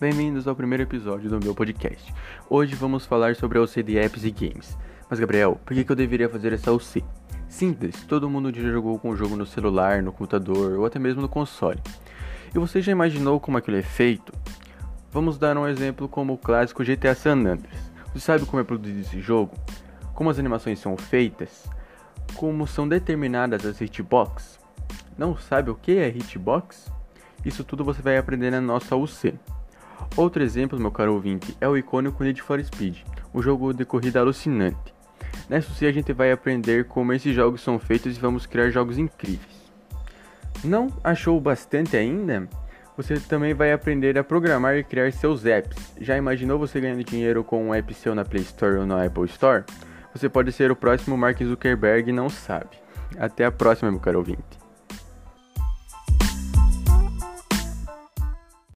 Bem-vindos ao primeiro episódio do meu podcast. Hoje vamos falar sobre a OC de apps e games. Mas Gabriel, por que, eu deveria fazer essa OC? Simples, todo mundo já jogou com o jogo no celular, no computador ou até mesmo no console. E você já imaginou como aquilo é feito? Vamos dar um exemplo como o clássico GTA San Andreas. Você sabe como é produzido esse jogo? Como as animações são feitas? Como são determinadas as hitbox? Não sabe o que é hitbox? Isso tudo você vai aprender na nossa UC. Outro exemplo, meu caro ouvinte, é o icônico Need for Speed, um jogo de corrida alucinante. Nessa UC a gente vai aprender como esses jogos são feitos e vamos criar jogos incríveis. Não achou bastante ainda? Você também vai aprender a programar e criar seus apps. Já imaginou você ganhando dinheiro com um app seu na Play Store ou na Apple Store? Você pode ser o próximo Mark Zuckerberg e não sabe. Até a próxima, meu caro ouvinte.